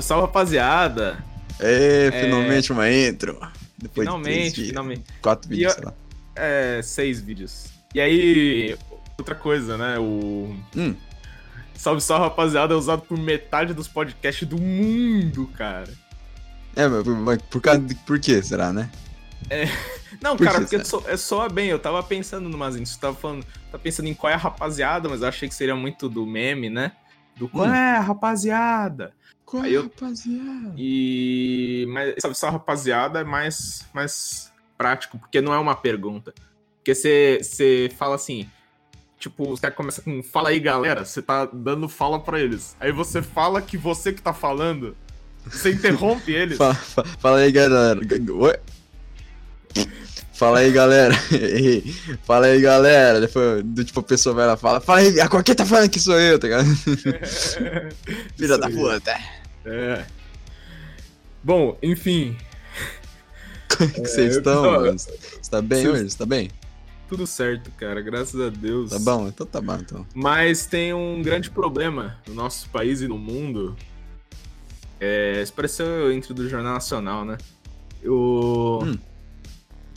Salve, salve, rapaziada! É, finalmente uma intro. Depois finalmente, de finalmente. quatro vídeos, eu- sei lá. É, seis vídeos. E aí, outra coisa, né? O Hum, Salve, salve, rapaziada é usado por metade dos podcasts do mundo, cara. é, mas, mas por causa de, por quê, será, né? Não, Por cara, que, porque é soa bem. Eu tava pensando numas intros. Você tava falando, tava pensando em qual é a rapaziada, mas eu achei que seria muito do meme, né? Do qual Hum. é a rapaziada? Qual Aí eu- rapaziada? E. Mas, sabe, só rapaziada é mais, mais prático, porque não é uma pergunta. Porque você fala assim. Tipo, você começa com fala aí, galera. Você tá dando fala pra eles. Aí você fala que você que tá falando. Você interrompe eles. Fala, fa- fala aí, galera. Oi? Fala aí, galera. fala aí, galera. Depois, tipo, a pessoa vai lá e fala, fala aí, a quem tá falando que sou eu, tá ligado? Filha da puta. É. Bom, enfim, Como que vocês eu estão, mano? Você tá bem Vocês- hoje? Você tá bem? tudo certo, cara. Graças a Deus. Tá bom? Então tá bom, então. Mas tem um grande problema no nosso país e no mundo. É, isso pareceu entre do Jornal Nacional, né? O... Hum.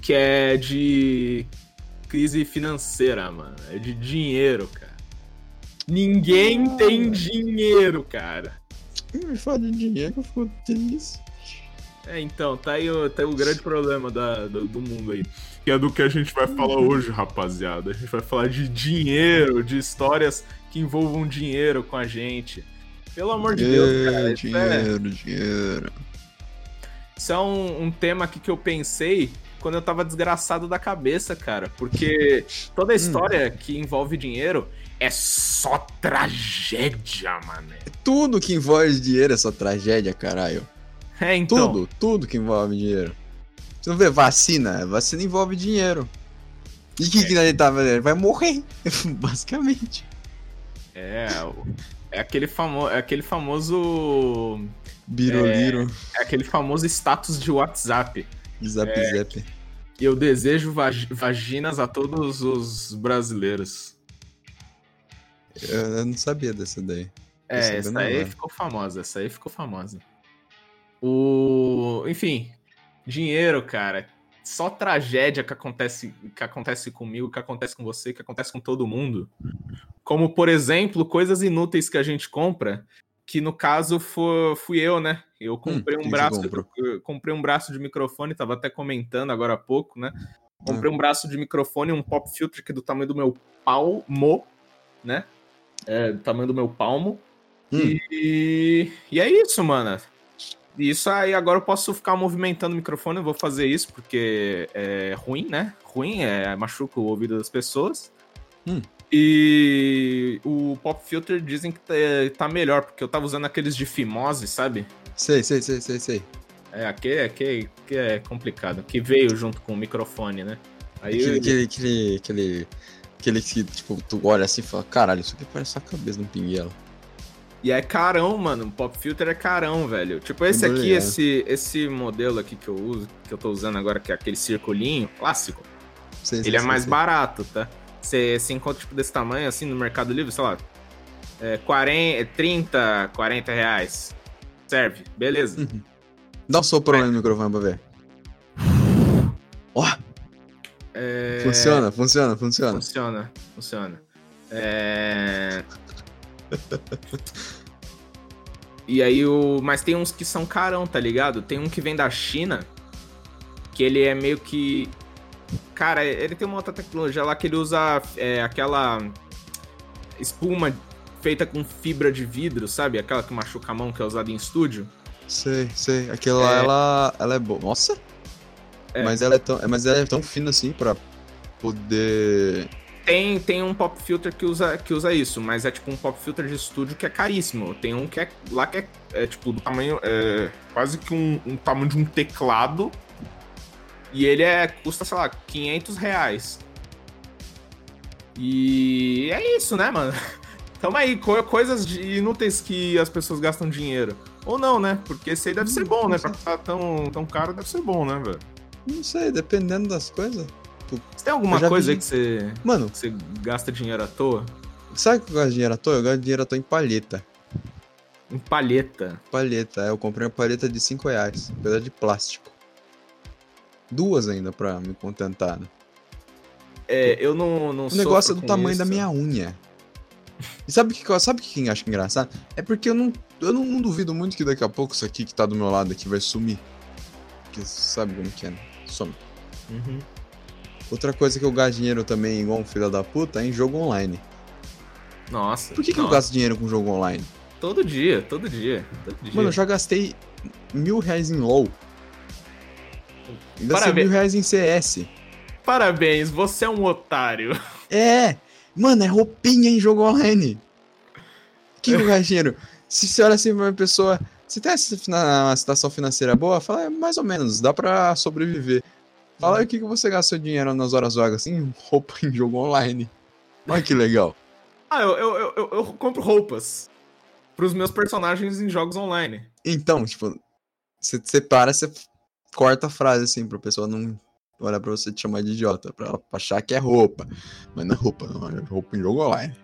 Que é de crise financeira, mano. É de dinheiro, cara. Ninguém Ah. tem dinheiro, cara. Me fala de dinheiro que eu fico triste. É, então, tá aí o, tá aí o grande problema da, do, do mundo aí. Que é do que a gente vai falar hoje, rapaziada. A gente vai falar de dinheiro, de histórias que envolvam dinheiro com a gente. Pelo amor de Deus, cara. É, dinheiro, dinheiro. isso é um, um tema aqui que eu pensei quando eu tava desgraçado da cabeça, cara. Porque toda a história que envolve dinheiro é só tragédia, mané. Tudo que envolve dinheiro é só tragédia, caralho. É, então. Tudo, tudo que envolve dinheiro. Você não vê vacina? Vacina envolve dinheiro. E o que, que ele tá fazendo? Vai morrer, basicamente. É, é aquele, famo, é aquele famoso. Biroliro, É aquele famoso status de WhatsApp. zap É. zap. Eu desejo vag- vaginas a todos os brasileiros. Eu, não sabia dessa daí. É, essa aí agora. ficou famosa, essa aí ficou famosa. O. Enfim, dinheiro, cara. Só tragédia que acontece, que acontece comigo, que acontece com você, que acontece com todo mundo. Como, por exemplo, coisas inúteis que a gente compra, que no caso fo- fui eu, né? Eu comprei Hum, um braço. comprei um braço de microfone, tava até comentando agora há pouco, né? Comprei Hum. um braço de microfone, um pop filter que é do tamanho do meu palmo, né? É, do tamanho do meu palmo. Hum. E, e é isso, mano. Isso aí, agora eu posso ficar movimentando o microfone, eu vou fazer isso, porque é ruim, né? Ruim, é, machuca o ouvido das pessoas. Hum. E o pop filter dizem que tá, tá melhor, porque eu tava usando aqueles de fimose, sabe? Sei, sei, sei, sei, sei. É, aquele, aquele que é complicado, que veio junto com o microfone, né? Aí Aquele, eu- aquele, aquele, aquele, aquele que, tipo, tu olha assim e fala, caralho, isso aqui parece a cabeça de um pinguelo. E é carão, mano. O pop filter é carão, velho. Tipo, esse aqui, ligado. esse, esse modelo aqui que eu uso, que eu tô usando agora, que é aquele circulinho clássico, sei, ele é sei, mais barato, tá? Você se encontra, tipo, desse tamanho, assim, no Mercado Livre, sei lá, é 40, 30, 40 reais. Serve, beleza. Uhum. Dá um sopro aí no microfone pra ver. Ó, É, funciona, funciona, funciona. Funciona, funciona. É... e aí o. Mas tem uns que são carão, tá ligado? Tem um que vem da China, que ele é meio que. Cara, ele tem uma outra tecnologia lá que ele usa é, aquela espuma feita com fibra de vidro, sabe? Aquela que machuca a mão que é usada em estúdio. Sei, sei. Aquela lá, É. ela, ela é boa. Nossa! É. Mas, ela é tão, mas ela é tão fina assim pra poder. Tem, tem um pop filter que usa, que usa isso, mas é tipo um pop filter de estúdio que é caríssimo. Tem um que é lá que é, é, tipo do tamanho. É, quase que um, um tamanho de um teclado. E ele é, custa, sei lá, 500 reais. E é isso, né, mano? Tamo aí, co- coisas de- inúteis que as pessoas gastam dinheiro. Ou não, né? Porque esse aí deve ser bom, né? Pra estar tão, tão caro, deve ser bom, né, velho? Não sei, dependendo das coisas. Você tem alguma coisa vi- que você, Mano, que você gasta dinheiro à toa? sabe o que eu gosto de dinheiro à toa? Eu gosto de dinheiro à toa em palheta. Em palheta. Palheta, é, eu comprei uma palheta de 5 reais, apesar de plástico. Duas ainda pra me contentar, né? É, eu não, não O negócio é do tamanho isso. da minha unha. E sabe o que, sabe o que eu acho engraçado? É porque eu não, eu não, não duvido muito que daqui a pouco isso aqui que tá do meu lado aqui vai sumir. Porque sabe como que é, né? Some. Uhum. Outra coisa que eu gasto dinheiro também, igual um filho da puta, é em jogo online. Nossa. Por que, que eu gasto dinheiro com jogo online? Todo dia, todo dia. Todo dia. Mano, eu já gastei mil reais em LOL. Ainda Parabéns. mil reais em CS. Parabéns, você é um otário. É! Mano, é roupinha em jogo online. Que eu gasto dinheiro? Se você olha assim pra uma pessoa. Você tem uma situação financeira boa? Fala, é mais ou menos, dá pra sobreviver. Fala aí o que, que você gasta seu dinheiro nas horas vagas? Em roupa em jogo online. Olha que legal. Ah, eu, eu, eu, eu- compro roupas pros meus personagens em jogos online. Então, tipo, você, você para, você corta a frase assim pra pessoa não olhar pra você te chamar de idiota, pra ela achar que é roupa. Mas não é roupa, não, é roupa em jogo online.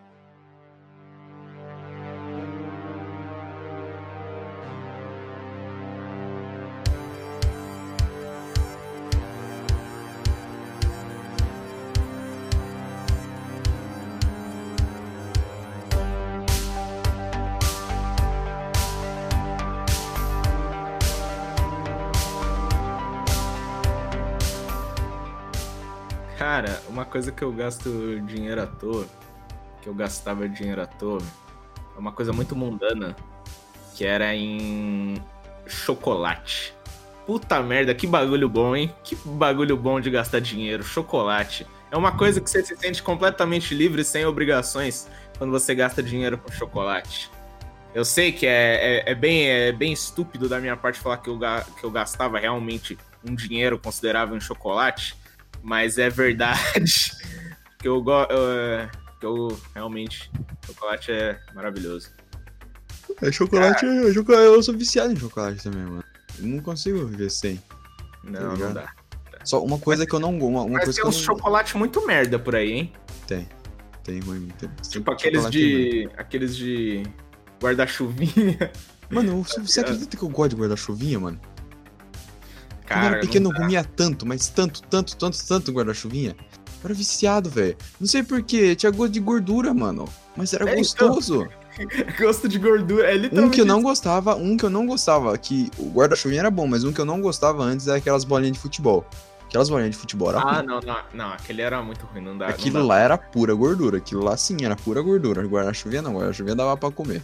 Coisa que eu gasto dinheiro à toa, que eu gastava dinheiro à toa, é uma coisa muito mundana, que era em chocolate. Puta merda, que bagulho bom, hein? Que bagulho bom de gastar dinheiro, chocolate. É uma coisa que você se sente completamente livre, sem obrigações, quando você gasta dinheiro com chocolate. Eu sei que é, é, é bem, é bem estúpido da minha parte falar que eu, que eu gastava realmente um dinheiro considerável em chocolate, mas é verdade que eu gosto. que eu realmente. Chocolate é maravilhoso. É chocolate, é chocolate, eu sou viciado em chocolate também, mano. Eu não consigo viver sem. Não, Tá não dá. Só uma coisa que eu não gosto, uma, uma Mas coisa tem uns não chocolate muito merda por aí, hein? tem. Tem ruim, tem Tipo aqueles de. aqueles de. guarda-chuvinha. Mano, você, você acredita que eu gosto de guarda-chuvinha, mano? Cara, Quando eu era pequeno não eu comia tanto, mas tanto, tanto, tanto, tanto guarda-chuvinha. Eu era viciado, velho. Não sei porquê, tinha gosto de gordura, mano. Mas era É, então. gostoso. Gosto de gordura. É Um literalmente. que eu não gostava, um que eu não gostava, que o guarda-chuvinha era bom, mas um que eu não gostava antes é aquelas bolinhas de futebol. Aquelas bolinhas de futebol era Ah, não, não, não. Aquele era muito ruim, não dá. Aquilo não dá. lá era pura gordura. Aquilo lá sim era pura gordura. Guarda-chuvinha não, guarda-chuvinha dava pra comer.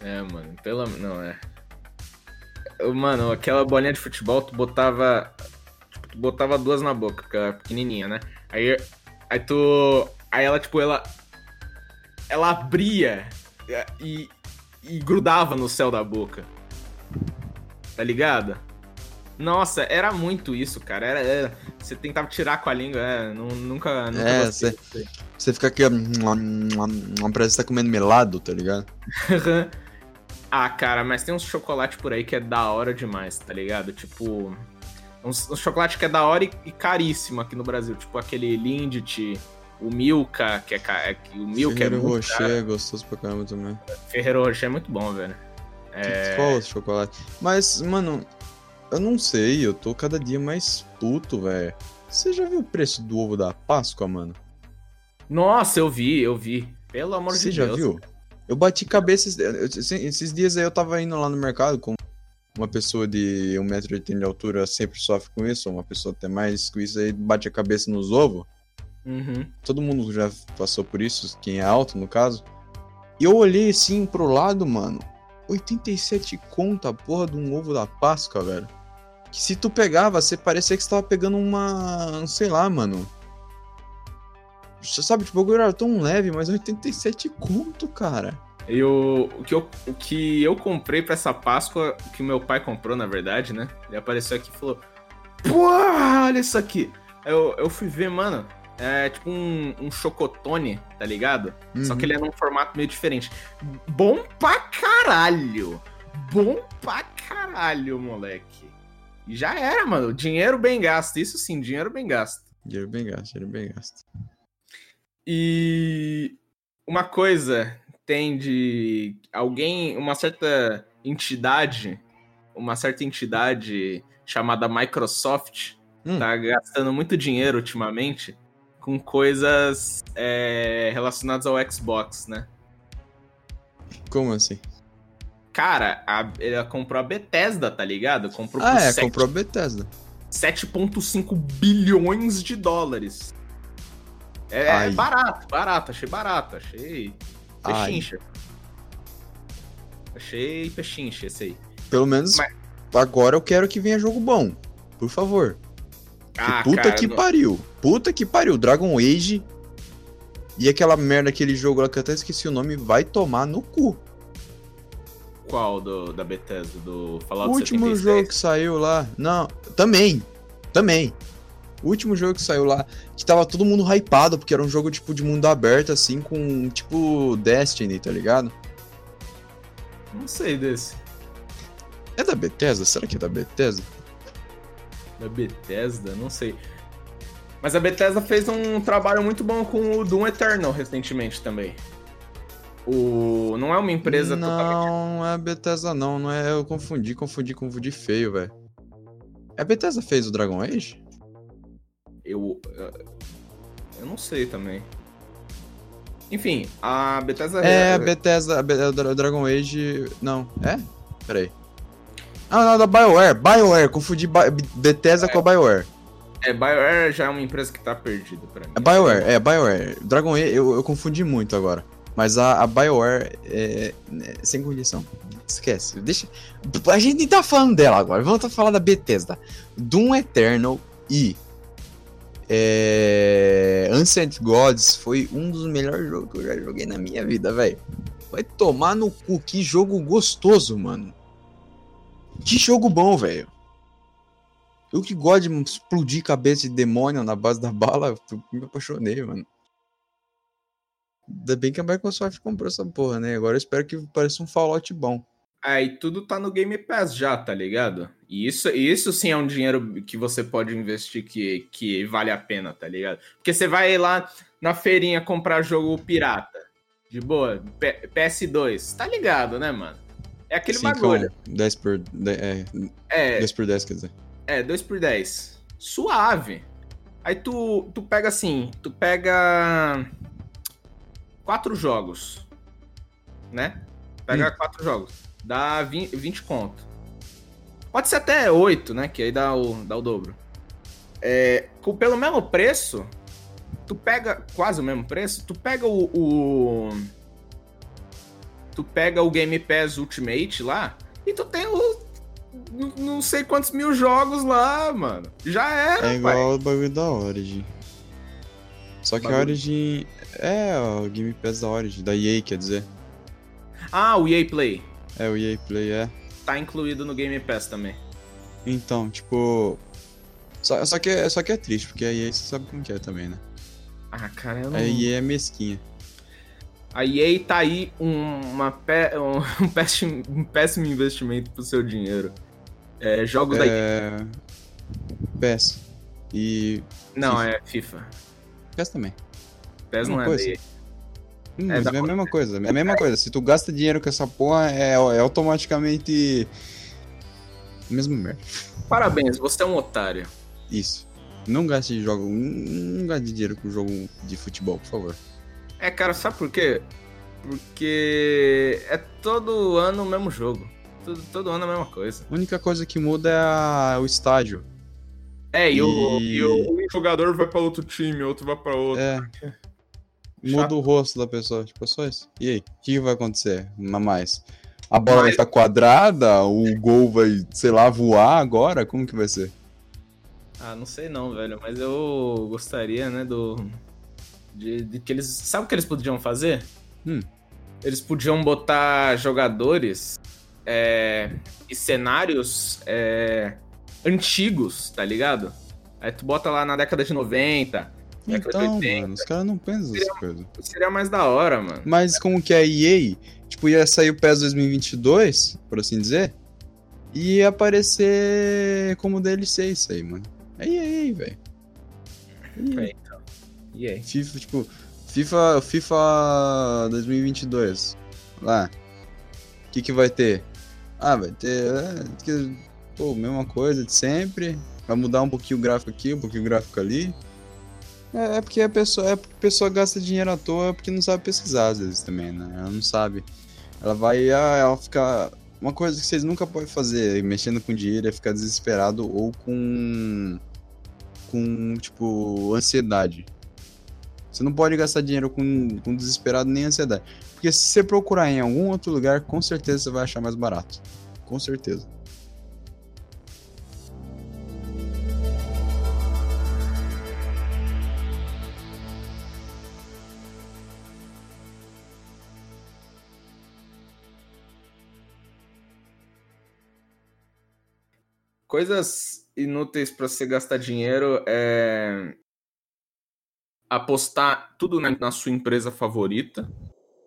É, mano, pela. Não, é. Mano, aquela bolinha de futebol, tu botava. Tipo, tu botava duas na boca, porque ela era pequenininha, né? Aí, aí tu. Aí ela, tipo, ela. Ela abria e, e grudava no céu da boca. Tá ligado? Nossa, era muito isso, cara. Era, era- você tentava tirar com a língua, é, nu- nunca, nunca É, aí. Você fica aqui, ó, parece que você tá comendo melado, tá ligado? ah, cara, mas tem uns chocolate por aí que é da hora demais, tá ligado? Tipo, uns, uns chocolate que é da hora e, e caríssimo aqui no Brasil. Tipo aquele Lindt, o Milka, que é, é que o Milka é Ferrero muito Rocher é gostoso pra caramba também. caro. Ferrero Rocher é muito bom, velho. É, Qual outro chocolate? Mas, mano, eu não sei, eu tô cada dia mais puto, velho. Você já viu o preço do ovo da Páscoa, mano? Nossa, eu vi, eu vi. Pelo amor Você de já Deus. viu? Eu bati cabeça. esses- dias aí eu tava indo lá no mercado com uma pessoa de 1,80m de altura, sempre sofre com isso, ou uma pessoa até mais com isso aí, bate a cabeça nos ovos. Uhum. Todo mundo já passou por isso, quem é alto no caso. E eu olhei assim pro lado, mano. 87 conto a porra de um ovo da Páscoa, velho. Que se tu pegava, você parecia que você tava pegando uma. sei lá, mano. Você sabe, tipo, o bagulho era tão leve, mas 87 conto, cara. E o, o, que eu, o que eu comprei pra essa Páscoa, o que meu pai comprou, na verdade, né? Ele apareceu aqui e falou: Pô, olha isso aqui. Eu, eu fui ver, mano. É tipo um, um chocotone, tá ligado? Só Uhum. que ele é num formato meio diferente. Bom pra caralho! Bom pra caralho, moleque. E já era, mano. Dinheiro bem gasto. Isso sim, dinheiro bem gasto. Dinheiro bem gasto, dinheiro bem gasto. E uma coisa, tem de alguém, uma certa entidade, uma certa entidade chamada Microsoft, Hum. tá gastando muito dinheiro ultimamente com coisas é, relacionadas ao Xbox, né? Como assim? Cara, a- ela comprou a Bethesda, tá ligado? Comprou Ah, é, sete- comprou a Bethesda. 7,5 bilhões de dólares. É, é Ai. barato, barato, achei barato, achei Ai. pechincha. Achei pechincha esse aí. Pelo menos Mas- agora eu quero que venha jogo bom. Por favor. Que Ah, puta cara, que não- pariu. Puta que pariu. Dragon Age e aquela merda, aquele jogo lá que eu até esqueci o nome, vai tomar no cu. Qual do, da Bethesda? Do Fallout o último 76? jogo que saiu lá. Não, também. Também. O último jogo que saiu lá, que tava todo mundo hypado, porque era um jogo tipo de mundo aberto, assim, com tipo Destiny, tá ligado? Não sei desse. É da Bethesda? Será que é da Bethesda? Da Bethesda? Não sei. Mas a Bethesda fez um trabalho muito bom com o Doom Eternal recentemente também. O... Não é uma empresa totalmente. Não, é a Bethesda não, não é. Eu confundi, confundi, confundi feio, velho. É a Bethesda fez o Dragon Age? Eu. Eu não sei também. Enfim, a Bethesda. É, a Bethesda, a Dragon Age. Não, é? Peraí. Ah, não, da BioWare. BioWare, confundi Bi- Bethesda com a BioWare. É, BioWare já é uma empresa que tá perdida pra mim. É BioWare, é BioWare. Dragon Age, eu, eu confundi muito agora. Mas a, a BioWare é, é sem condição. Esquece. Deixa. A gente nem tá falando dela agora. Vamos falar da Bethesda. Doom Eternal e. É, Ancient Gods foi um dos melhores jogos que eu já joguei na minha vida, velho. Vai tomar no cu. Que jogo gostoso, mano. Que jogo bom, velho. Eu que gosto de explodir cabeça de demônio na base da bala, me apaixonei, mano. Ainda bem que a Microsoft comprou essa porra, né? Agora eu espero que pareça um Fallout bom. Aí tudo tá no Game Pass já, tá ligado? E isso, isso sim é um dinheiro que você pode investir que, que vale a pena, tá ligado? Porque você vai lá na feirinha comprar jogo pirata. De boa, P- PS2. Tá ligado, né, mano? É aquele Cinco, bagulho. 10 por, de- é, É, 10 por 10, quer dizer. É, 2 por 10. Suave. Aí tu, tu pega assim, tu pega quatro jogos, né? Pega quatro jogos. Dá 20, 20 conto. Pode ser até 8, né? Que aí dá o, dá o dobro. É, com- pelo mesmo preço, tu pega quase o mesmo preço, tu pega o, o- tu pega o Game Pass Ultimate lá e tu tem o não sei quantos mil jogos lá, mano. Já era, É pai. igual o bagulho da Origin. Só que a Bagulho. Origin. É, o Game Pass da Origin, da EA, quer dizer. Ah, o EA Play É, o EA Play, é. Tá incluído no Game Pass também. Então, tipo. Só, só, que, é- só que é triste, porque a EA você sabe como que é também, né? Ah, cara, eu não... A EA é mesquinha. A EA tá aí um, uma pé- um, péssimo, um péssimo investimento pro seu dinheiro. É, jogos da É. PES. E. Não, é FIFA. PES também. PES não Uma é coisa. da EA. Hum, É mas é a mesma coisa. É a mesma coisa. Se tu gasta dinheiro com essa porra, é, é automaticamente. Mesmo merda. Parabéns, você é um otário. Isso. Não gaste de jogo. Não gaste dinheiro com jogo de futebol, por favor. É, cara, sabe por quê? Porque é todo ano o mesmo jogo. Todo, todo ano a mesma coisa. A única coisa que muda é a- o estádio. É, e, O, E- e o- um jogador vai pra outro time, outro vai pra outro. É. Muda o rosto da pessoa. Tipo, só isso. E aí? O que vai acontecer? Ma- Mais? A bola vai ficar quadrada? O gol vai, sei lá, voar agora? Como que vai ser? Ah, não sei não, velho, mas eu gostaria, né, do... De, de que eles... Sabe o que eles podiam fazer? Hum. Eles podiam botar jogadores é, e cenários é, antigos, tá ligado? Aí tu bota lá na década de 90, década de Então, 80. mano, os caras não pensam essas coisas. Seria mais da hora, mano. Mas como que a EA, tipo, ia sair o PES 2022, por assim dizer, e ia aparecer como DLC isso aí, mano. É EA, velho. É, então. E aí? FIFA, tipo, FIFA, FIFA 2022. lá. O que que vai ter? Ah, vai ter. É, que, pô, mesma coisa de sempre. Vai mudar um pouquinho o gráfico aqui, um pouquinho o gráfico ali. É, é porque a pessoa, é a pessoa gasta dinheiro à toa porque não sabe pesquisar às vezes também, né? Ela não sabe. Ela vai, ah, ela fica. Uma coisa que vocês nunca podem fazer mexendo com dinheiro é ficar desesperado ou com. com, tipo, ansiedade. Você não pode gastar dinheiro com, com desesperado nem ansiedade. Porque se você procurar em algum outro lugar, com certeza você vai achar mais barato. Com certeza. Coisas inúteis para você gastar dinheiro é apostar tudo na, na, sua empresa favorita.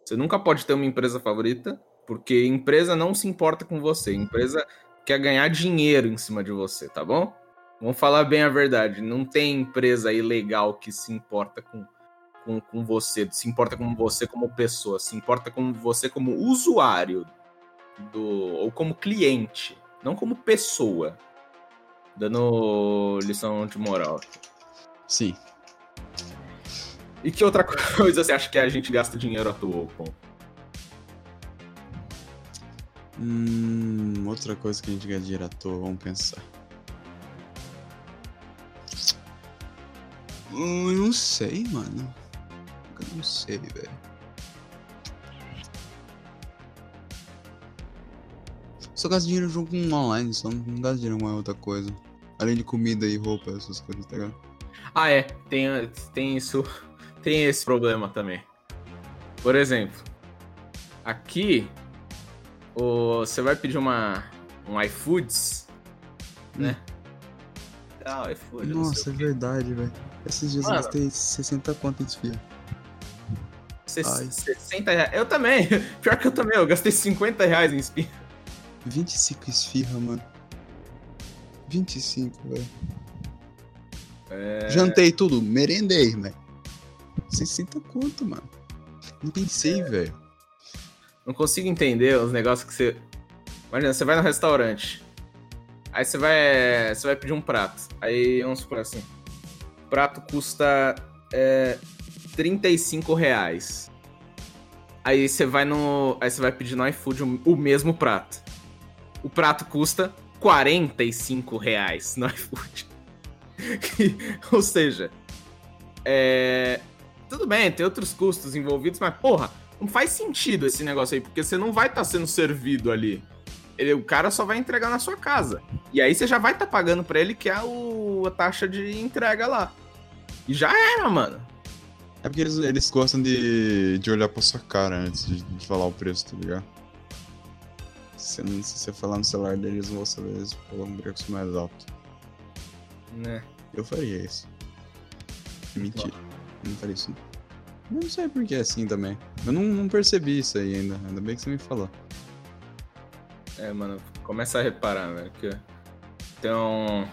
Você nunca pode ter uma empresa favorita, porque empresa não se importa com você. Empresa quer ganhar dinheiro em cima de você, tá bom? Vamos falar bem a verdade. Não tem empresa ilegal que se importa com, com, com você, se importa com você como pessoa, se importa com você como usuário do ou como cliente, não como pessoa. Dando lição de moral. Sim. E que outra coisa você acha que a gente gasta dinheiro à toa com? Hum, outra coisa que a gente gasta dinheiro à toa, vamos pensar. Hum, eu não sei, mano. Eu não sei, velho. Só gasto dinheiro jogo online, só não gasto dinheiro em outra coisa. Além de comida e roupa, essas coisas, tá ligado? Ah, é. Tem, tem isso. Tem esse problema também. Por exemplo, aqui o, você vai pedir uma um iFoods, né? Ah, iFood, Nossa, é verdade, velho. Esses dias Mano, eu gastei 60 conto em desfia. 60 reais. Eu também. Pior que eu também. Eu gastei 50 reais em esfirra. 25 esfirra, mano. 25, velho. É... Jantei tudo, merendei, velho. 60 conto, mano. Não pensei, é... velho. Não consigo entender os negócios que você. Imagina, você vai no restaurante. Aí você vai. Você vai pedir um prato. Aí vamos supor assim. O prato custa é, 35 reais. Aí você vai no. Aí você vai pedir no iFood o, o mesmo prato. O prato custa 45 reais no iFood. Ou seja, é... tudo bem, tem outros custos envolvidos, mas porra, não faz sentido esse negócio aí, porque você não vai estar tá sendo servido ali. Ele, o cara só vai entregar na sua casa. E aí você já vai estar tá pagando para ele que é o, a taxa de entrega lá. E já era, mano. É porque eles, eles gostam de, de olhar pra sua cara antes de, de falar o preço, tá ligado? Se, se você falar no celular deles, vão saber eles falam um preço mais alto. Né? Eu faria isso. Mentira. Eu não faria isso. Não. não sei por que é assim também. Eu não, não percebi isso aí ainda. Ainda bem que você me falou. É, mano, começa a reparar, velho, que tem um.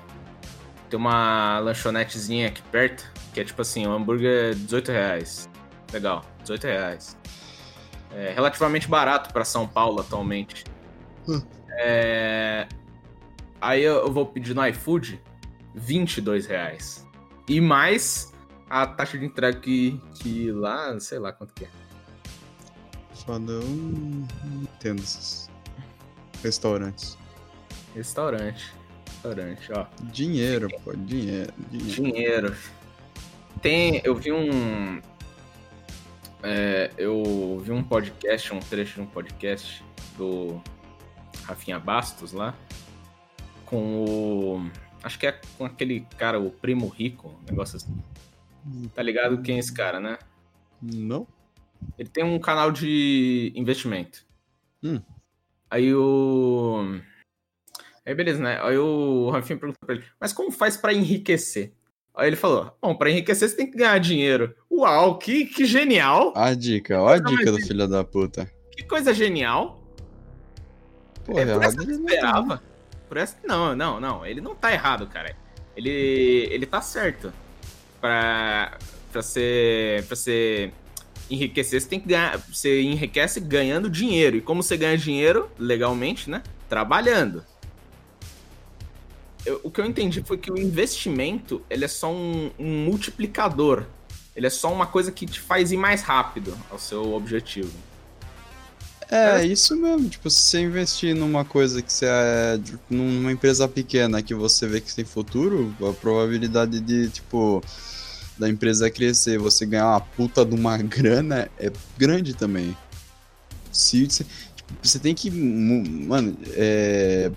Tem uma lanchonetezinha aqui perto, que é tipo assim, o um hambúrguer é 18 reais. Legal, 18 reais. É relativamente barato para São Paulo atualmente. Hum. É... Aí eu vou pedir no iFood 22 reais. E mais a taxa de entrega que, que lá, sei lá quanto que é. Foda, eu não entendo esses restaurantes. Restaurante. Restaurante, ó. Dinheiro, pô, dinheiro, dinheiro. Dinheiro. Tem, eu vi um. É, eu vi um podcast, um trecho de um podcast do Rafinha Bastos lá, com o. Acho que é com aquele cara, o Primo Rico, um negócio assim. Tá ligado quem é esse cara, né? Não. Ele tem um canal de investimento. Hum. Aí o. Aí beleza, né? Aí o Rafinha perguntou pra ele, mas como faz para enriquecer? Aí ele falou: Bom, pra enriquecer você tem que ganhar dinheiro. Uau, que, que genial! A dica, olha a dica do filho da puta. Que coisa genial! Pô, é, por essa ele esperava. Não por essa... Não, não, não. Ele não tá errado, cara. Ele, ele tá certo. Pra, pra ser. pra ser enriquecer, você tem que ganhar. Você enriquece ganhando dinheiro. E como você ganha dinheiro, legalmente, né? Trabalhando. Eu, o que eu entendi foi que o investimento ele é só um, um multiplicador. Ele é só uma coisa que te faz ir mais rápido ao seu objetivo. É, isso mesmo. Tipo, se você investir numa coisa que você é. numa empresa pequena que você vê que tem futuro, a probabilidade de, tipo, da empresa crescer você ganhar uma puta de uma grana é grande também. Se você, tipo, você tem que. Mano, é.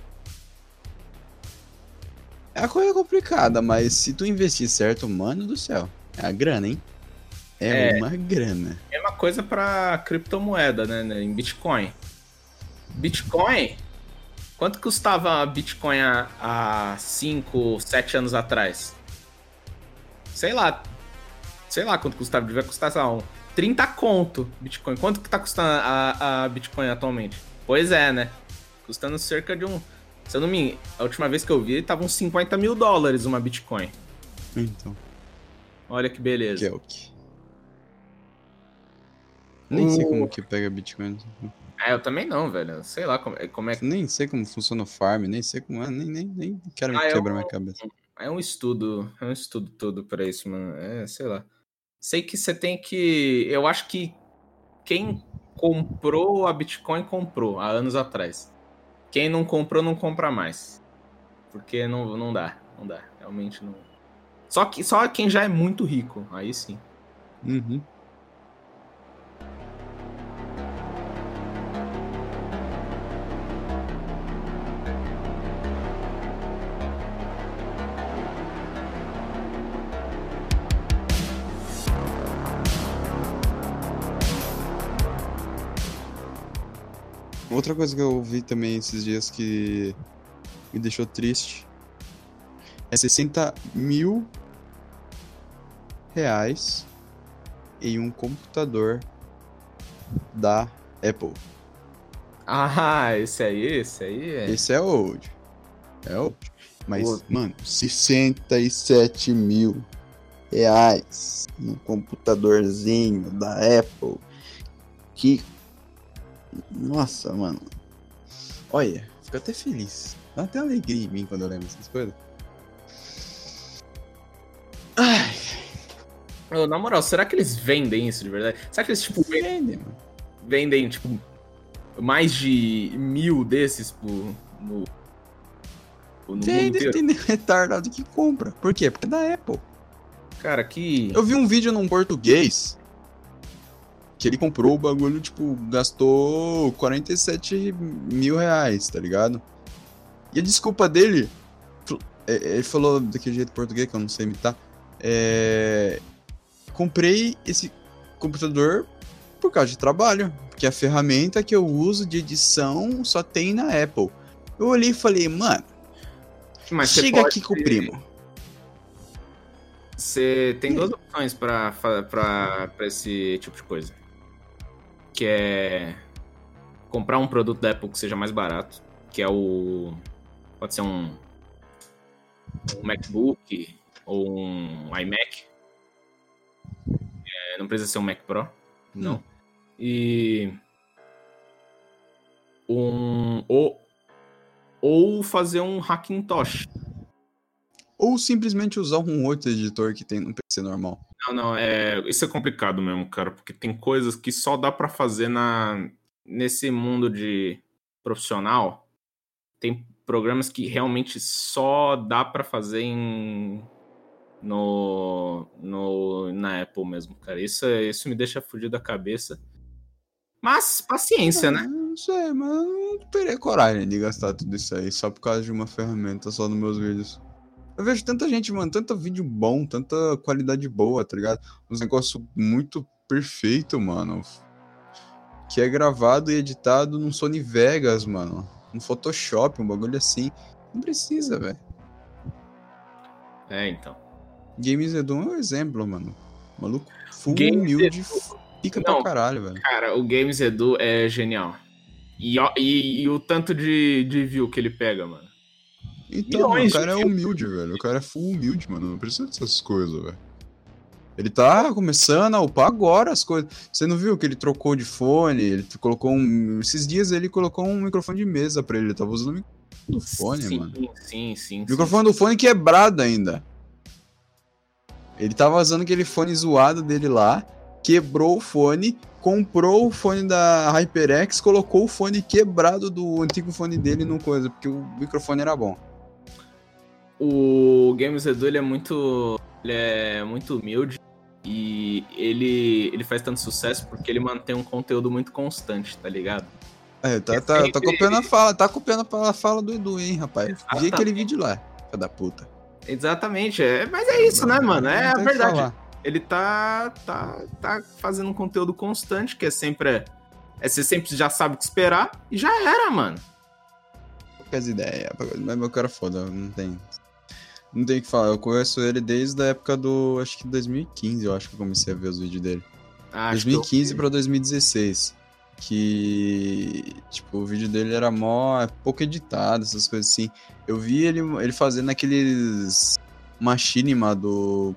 É a coisa complicada, mas se tu investir certo, mano do céu, é a grana, hein? É, é uma grana. É uma coisa para criptomoeda, né, né? Em Bitcoin. Bitcoin. Quanto custava Bitcoin há 5, 7 anos atrás? Sei lá. Sei lá quanto custava. Devia custar, sei lá, um 30 conto Bitcoin. Quanto que tá custando a, a Bitcoin atualmente? Pois é, né? Custando cerca de um. Se eu não me. A última vez que eu vi, tava uns 50 mil dólares uma Bitcoin. Então. Olha que beleza. Que é o que? Nem sei como que pega Bitcoin. É, eu também não, velho. Sei lá como, como é que. Nem sei como funciona o farm, nem sei como é, nem, nem, nem quero ah, quebrar é um, minha cabeça. É um estudo, é um estudo todo pra isso, mano. É, sei lá. Sei que você tem que. Eu acho que quem comprou a Bitcoin comprou há anos atrás. Quem não comprou, não compra mais. Porque não, não dá, não dá. Realmente não. Só, que, só quem já é muito rico, aí sim. Uhum. Outra coisa que eu vi também esses dias que me deixou triste é 60 mil reais em um computador da Apple. Ah, esse aí, esse aí é. Esse é old. É old. Mas, old. mano, 67 mil reais no computadorzinho da Apple. Que nossa, mano. Olha, fico até feliz. Dá até alegria em mim quando eu lembro dessas coisas. Ai. Na moral, será que eles vendem isso de verdade? Será que eles, tipo, vendem, mano? Vendem, tipo, mais de mil desses por, no, no tem, tem retardado que compra. Por quê? Porque é da Apple. Cara, que. Eu vi um vídeo num português que ele comprou o bagulho, tipo, gastou 47 mil reais, tá ligado? E a desculpa dele, é, ele falou daquele jeito português que eu não sei imitar. É, comprei esse computador por causa de trabalho, porque a ferramenta que eu uso de edição só tem na Apple. Eu olhei e falei, mano, Mas chega aqui com o primo. Você tem duas opções para esse tipo de coisa que é comprar um produto da Apple que seja mais barato, que é o pode ser um, um MacBook ou um iMac. É, não precisa ser um Mac Pro, não. Hum. E um ou, ou fazer um Hackintosh. Ou simplesmente usar um outro editor que tem no PC normal. Não, não, é, isso é complicado mesmo, cara, porque tem coisas que só dá para fazer na nesse mundo de profissional. Tem programas que realmente só dá para fazer em no, no na Apple mesmo, cara. Isso isso me deixa fugir da cabeça. Mas paciência, né? Não sei, mas eu não teria coragem de gastar tudo isso aí só por causa de uma ferramenta só nos meus vídeos. Eu vejo tanta gente, mano, tanto vídeo bom, tanta qualidade boa, tá ligado? Uns negócios muito perfeito, mano. Que é gravado e editado num Sony Vegas, mano. No Photoshop, um bagulho assim. Não precisa, velho. É, então. Games Edu é um exemplo, mano. Maluco full Games humilde, Edu... pica Não, pra caralho, velho. Cara, o Games Edu é genial. E, e, e o tanto de, de view que ele pega, mano. Então, mano, o cara é humilde, velho. O cara é full humilde, mano. Não precisa dessas coisas, velho. Ele tá começando a upar agora as coisas. Você não viu que ele trocou de fone? Ele colocou um. Esses dias ele colocou um microfone de mesa pra ele. Ele tava usando o microfone do fone, sim, mano. Sim, sim, O microfone do fone quebrado ainda. Ele tava usando aquele fone zoado dele lá, quebrou o fone, comprou o fone da HyperX, colocou o fone quebrado do antigo fone dele no coisa, porque o microfone era bom. O Games Edu, ele é muito. Ele é muito humilde. E ele, ele faz tanto sucesso porque ele mantém um conteúdo muito constante, tá ligado? É, tá, tá, tá copiando a fala, tá copiando a fala do Edu, hein, rapaz. Vi aquele vídeo lá, filho da puta. Exatamente, é, mas é isso, né, mano? É a verdade. Ele tá, tá, tá fazendo um conteúdo constante, que é sempre. É, você sempre já sabe o que esperar, e já era, mano. Poucas ideias, mas meu cara é foda, não tem. Não tem o que falar, eu conheço ele desde a época do. Acho que 2015, eu acho que eu comecei a ver os vídeos dele. Que 2015 eu- pra 2016. Que, tipo, o vídeo dele era mó, é pouco editado, essas coisas assim. Eu vi ele, ele fazendo aqueles machinima do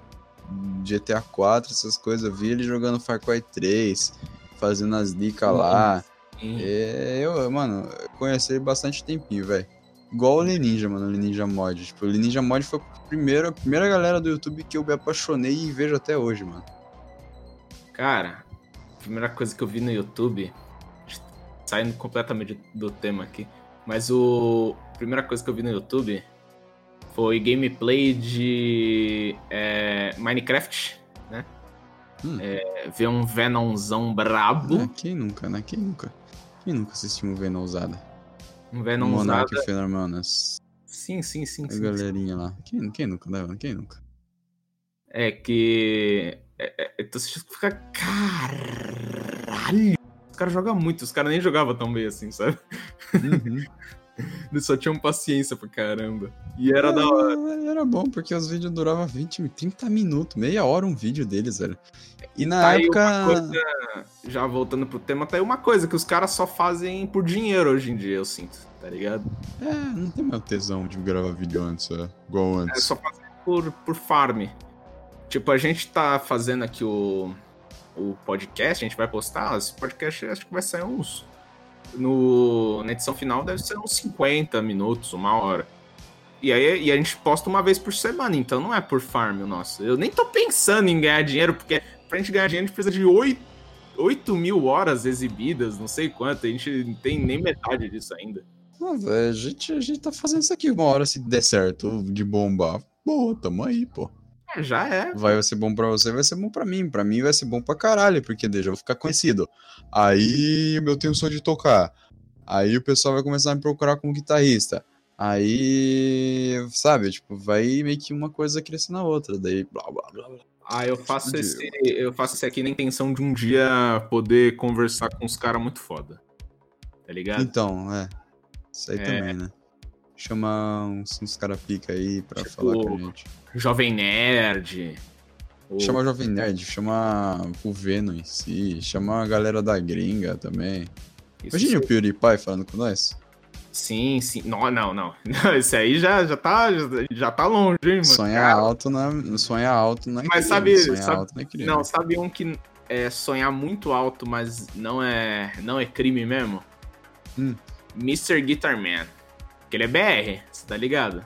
GTA 4, essas coisas. Eu vi ele jogando Far Cry 3, fazendo as dicas lá. Sim. É, eu, mano, conheci ele bastante tempinho, velho. Igual o Leninja, mano, o Leninja Mod. Tipo, o Leninja Mod foi a primeira, a primeira galera do YouTube que eu me apaixonei e vejo até hoje, mano. Cara, a primeira coisa que eu vi no YouTube, saindo completamente do tema aqui, mas o a primeira coisa que eu vi no YouTube foi gameplay de é, Minecraft, né? Hum. É, ver um Venomzão brabo, Ah, quem nunca, né? Quem nunca? Quem nunca assistiu um Venom usada? Um Venom e Fenomenas. Sim, sim, sim, A sim. galerinha lá. Quem, quem nunca, né? Quem nunca? É que. É, é, tu assiste e fica. Caralho! Os caras jogam muito, os caras nem jogavam tão bem assim, sabe? Uhum. Eles só tinham paciência pra caramba. E era da hora. É, Era bom, porque os vídeos duravam 20, 30 minutos, meia hora um vídeo deles, velho. E na Tá época. coisa, já voltando pro tema, tá aí uma coisa que os caras só fazem por dinheiro hoje em dia, eu sinto, tá ligado? É, não tem mais tesão de gravar vídeo antes, é, igual É antes. só fazer por, por farm. Tipo, a gente tá fazendo aqui o, o podcast, a gente vai postar, esse podcast acho que vai sair uns. No, na edição final deve ser uns 50 minutos, uma hora. E aí e a gente posta uma vez por semana, então não é por farm o nosso. Eu nem tô pensando em ganhar dinheiro, porque pra gente ganhar dinheiro a gente precisa de 8, 8 mil horas exibidas, não sei quanto, a gente não tem nem metade disso ainda. Não, velho, a gente, a gente tá fazendo isso aqui uma hora se der certo de bombar. Boa, tamo aí, pô. É, já é. Vai ser bom pra você, vai ser bom pra mim. Pra mim vai ser bom pra caralho, porque deixa eu vou ficar conhecido. Aí eu tenho som de tocar. Aí o pessoal vai começar a me procurar como guitarrista. Aí, sabe, tipo, vai meio que uma coisa crescer na outra. Daí, blá blá blá blá. Ah, eu faço esse. Eu faço esse aqui na intenção de um dia poder conversar com os caras muito foda. Tá ligado? Então, é. Isso aí É. também, né? Chamar uns, uns cara pica aí pra Tipo, falar com a gente. Jovem Nerd. o- Chama o Jovem Nerd, chama o Venom em si, chama a galera da gringa também. Isso Imagina o PewDiePie falando com nós. Sim, sim. Não, não, não. Esse aí já, já, tá, já, tá longe, hein, mano. Sonhar Cara, alto não é, sonhar alto não é Mas sabe- sabe- alto não é. Não, sabe um que é sonhar muito alto, mas não é, não é crime mesmo? Hum. Mr. Guitar Man. Que ele é BR, você tá ligado?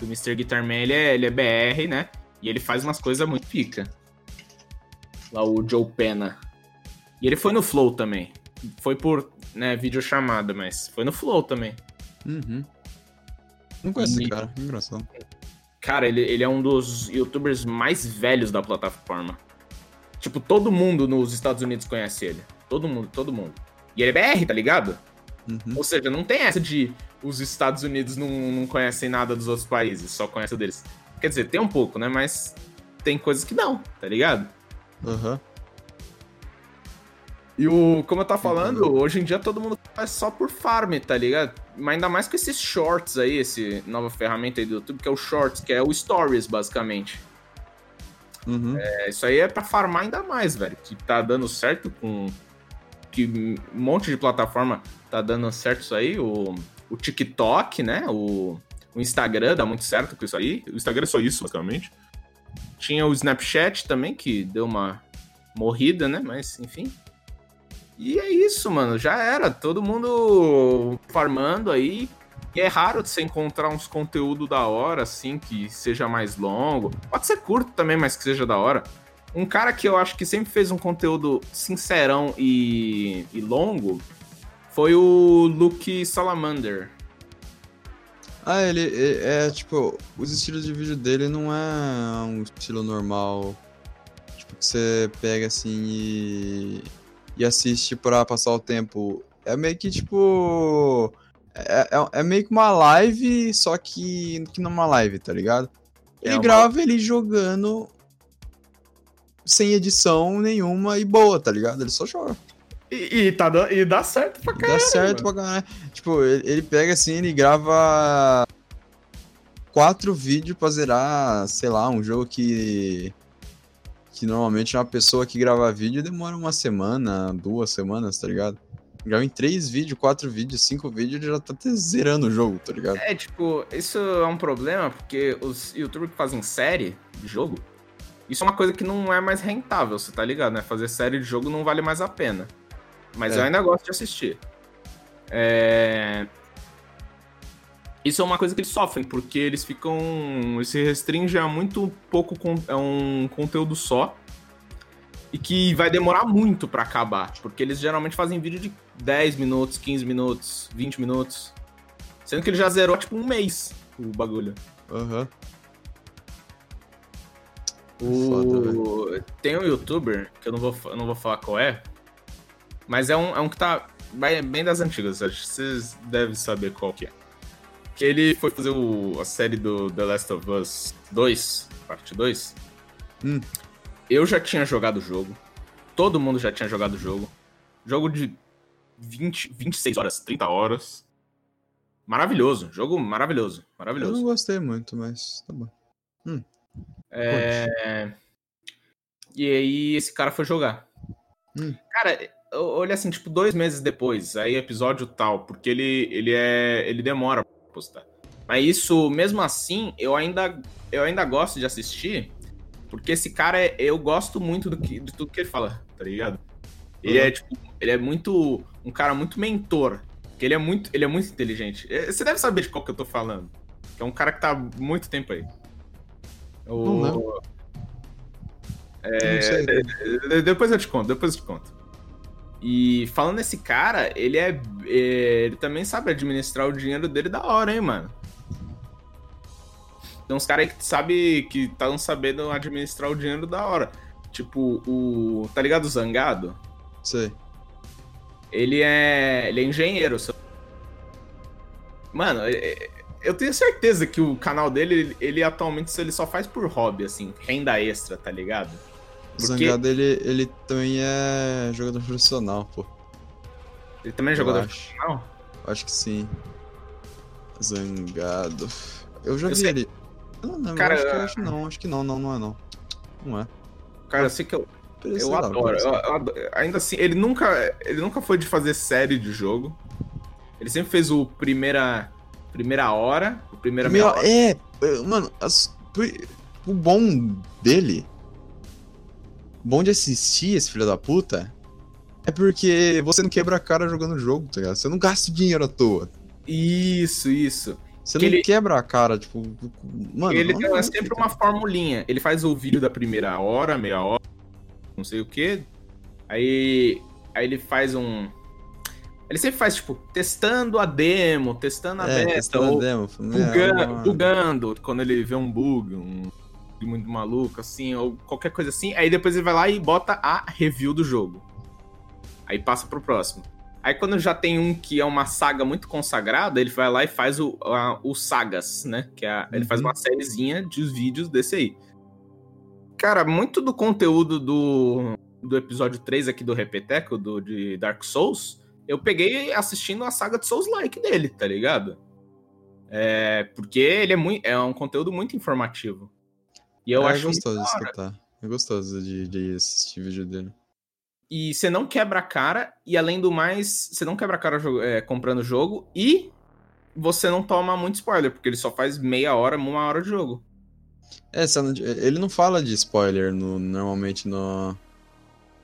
O Mr. Guitar Man, ele é, ele é BR, né? E ele faz umas coisas muito pica. Lá o Joe Pena. E ele foi no Flow também. Foi por, né, videochamada, mas foi no Flow também. Uhum. Não conheço esse cara, engraçado. Cara, ele, ele é um dos youtubers mais velhos da plataforma. Tipo, todo mundo nos Estados Unidos conhece ele. Todo mundo, todo mundo. E ele é BR, tá ligado? Uhum. Ou seja, não tem essa de os Estados Unidos não, não conhecem nada dos outros países, só conhecem o deles. Quer dizer, tem um pouco, né? Mas tem coisas que não, tá ligado? Aham. E o, como eu tava falando, hoje em dia todo mundo faz só por farm, tá ligado? Mas ainda mais com esses shorts aí, esse nova ferramenta aí do YouTube, que é o Shorts, que é o Stories, basicamente. Uhum. É, isso aí é pra farmar ainda mais, velho. Que tá dando certo com. Que um monte de plataforma tá dando certo isso aí. O, o TikTok, né? O, o Instagram dá muito certo com isso aí. O Instagram é só isso, basicamente. Tinha o Snapchat também, que deu uma morrida, né? Mas, enfim. E é isso, mano. Já era. Todo mundo farmando aí. E é raro de você encontrar uns conteúdo da hora, assim, que seja mais longo. Pode ser curto também, mas que seja da hora. Um cara que eu acho que sempre fez um conteúdo sincerão e, e longo foi o Luke Salamander. Ah, ele é, é, tipo, os estilos de vídeo dele não é um estilo normal. Tipo, que você pega assim e, e assiste pra passar o tempo. É meio que tipo. É, é, é meio que uma live, só que, que numa live, tá ligado? Ele é uma... grava ele jogando sem edição nenhuma e boa, tá ligado? Ele só joga. E, e, tá, e dá certo pra caralho. Dá certo mano. pra caralho. Tipo, ele, ele, pega assim, ele grava quatro vídeos pra zerar, sei lá, um jogo que. Que normalmente uma pessoa que grava vídeo demora uma semana, duas semanas, tá ligado? Grava em três vídeos, quatro vídeos, cinco vídeos, ele já tá zerando o jogo, tá ligado? É, tipo, isso é um problema, porque os youtubers que fazem série de jogo, isso é uma coisa que não é mais rentável, você tá ligado, né? Fazer série de jogo não vale mais a pena. Mas é. eu ainda gosto de assistir. É... Isso é uma coisa que eles sofrem, porque eles ficam. Eles se restringem a muito pouco. É um conteúdo só. E que vai demorar muito para acabar. Porque eles geralmente fazem vídeo de 10 minutos, 15 minutos, 20 minutos. Sendo que ele já zerou tipo um mês o bagulho. Aham. Uhum. O... Foda, Tem um youtuber, que eu não vou, eu não vou falar qual é, mas é um, é um que tá bem das antigas, acho que vocês devem saber qual que é. Que ele foi fazer o, a série do The Last of Us 2, parte 2. Hum. Eu já tinha jogado o jogo. Todo mundo já tinha jogado o jogo. Jogo de 20, 26 horas, 30 horas. Maravilhoso. Jogo maravilhoso. Maravilhoso. Eu não gostei muito, mas tá bom. Hum. É... E aí esse cara foi jogar. Hum. Cara, olha assim, tipo, dois meses depois, aí episódio tal, porque ele, ele é. ele demora postar. Mas isso, mesmo assim, eu ainda, eu ainda gosto de assistir, porque esse cara, é, eu gosto muito do que, de tudo que ele fala, tá ligado? Ele uhum. é, tipo, ele é muito. um cara muito mentor. Porque ele é muito, ele é muito inteligente. É, você deve saber de qual que eu tô falando. Que é um cara que tá há muito tempo aí. O... Não, não. É, não sei. Depois eu te conto, depois eu te conto. E falando nesse cara, ele é, é, Ele também sabe administrar o dinheiro dele da hora, hein, mano. Tem uns caras que sabe que estão sabendo administrar o dinheiro da hora. Tipo, o. Tá ligado o Zangado? Sei. Ele é. Ele é engenheiro. Mano, eu tenho certeza que o canal dele, ele atualmente ele só faz por hobby, assim, renda extra, tá ligado? O Zangado, ele, ele também é jogador profissional, pô. Ele também é jogador profissional? Acho que sim. Zangado. Eu já eu vi sei. ele. Não, não, Cara, acho que, acho não, acho que não, não, não é não. Não é. Cara, eu sei que eu. Eu adoro, eu, eu adoro. Ainda assim, ele nunca, ele nunca foi de fazer série de jogo. Ele sempre fez o primeira, primeira hora, o primeira Meu, hora. É, mano, as, o bom dele bom de assistir esse filho da puta é porque você não quebra a cara jogando o jogo, tá ligado? Você não gasta dinheiro à toa. Isso, isso. Você que não ele... quebra a cara, tipo. Mano, ele tem é sempre uma formulinha. Ele faz o vídeo da primeira hora, meia hora, não sei o que. Aí. Aí ele faz um. Ele sempre faz, tipo, testando a demo, testando a é, beta, testando ou a demo. Bugando, bugando, quando ele vê um bug, um muito maluco, assim, ou qualquer coisa assim. Aí depois ele vai lá e bota a review do jogo. Aí passa pro próximo. Aí quando já tem um que é uma saga muito consagrada, ele vai lá e faz o, a, o Sagas, né? Que é a, uhum. ele faz uhum. uma sériezinha de vídeos desse aí. Cara, muito do conteúdo do, do episódio 3 aqui do Repeteco, do, de Dark Souls, eu peguei assistindo a saga de Souls-like dele, tá ligado? É, porque ele é, muito, é um conteúdo muito informativo. E eu é, acho gostoso de escutar. É gostoso de, de assistir vídeo dele. E você não quebra a cara, e além do mais, você não quebra a cara é, comprando o jogo, e você não toma muito spoiler, porque ele só faz meia hora, uma hora de jogo. É, ele não fala de spoiler no- normalmente no,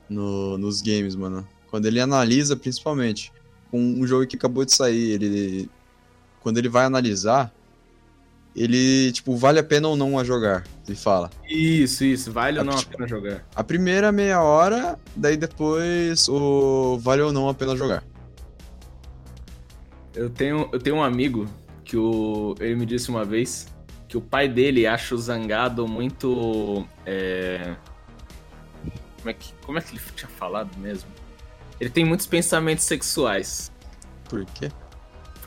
no- nos games, mano. Quando ele analisa, principalmente, com um jogo que acabou de sair, ele. Quando ele vai analisar, ele, tipo, vale a pena ou não a jogar. Ele fala. Isso, isso. Vale ou não a pena jogar? A primeira meia hora, daí depois o vale ou não a pena jogar. Eu tenho, eu tenho um amigo que o, ele me disse uma vez que o pai dele acha o Zangado muito. é, Como, é que, como é que ele tinha falado mesmo? Ele tem muitos pensamentos sexuais. Por quê?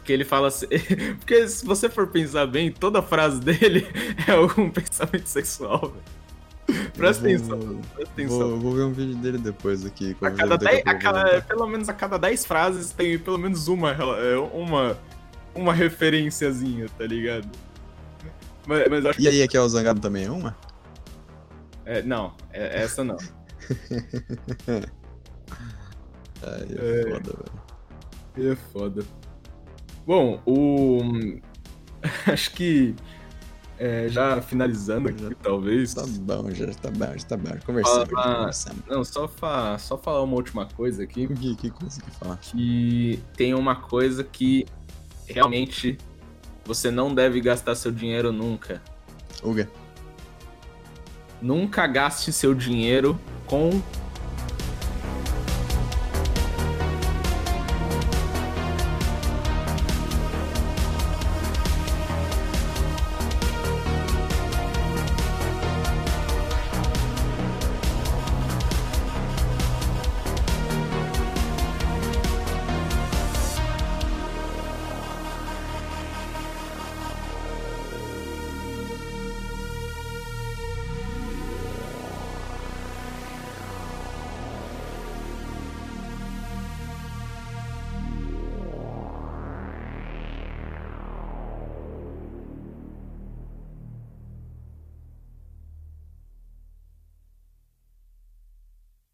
Porque ele fala assim. Porque se você for pensar bem, toda frase dele é algum pensamento sexual, velho. Presta atenção, presta atenção. Vou, vou ver um vídeo dele depois aqui. que A cada dez, a cada, pelo menos a cada 10 frases tem pelo menos uma, é, uma, uma referenciazinha, tá ligado? Mas, mas acho E aí, aqui é o Zangado também é uma? É, não, é- essa não. Ai, É. é foda, velho. É foda. Bom, o. Acho que. é, já finalizando aqui, talvez. Tá bom, já tá bom, já tá bom. Conversamos, Ah, conversamos. Não, só, fa... só falar uma última coisa aqui. O que, que consegui falar? Que tem uma coisa que realmente você não deve gastar seu dinheiro nunca. Uga. Nunca gaste seu dinheiro com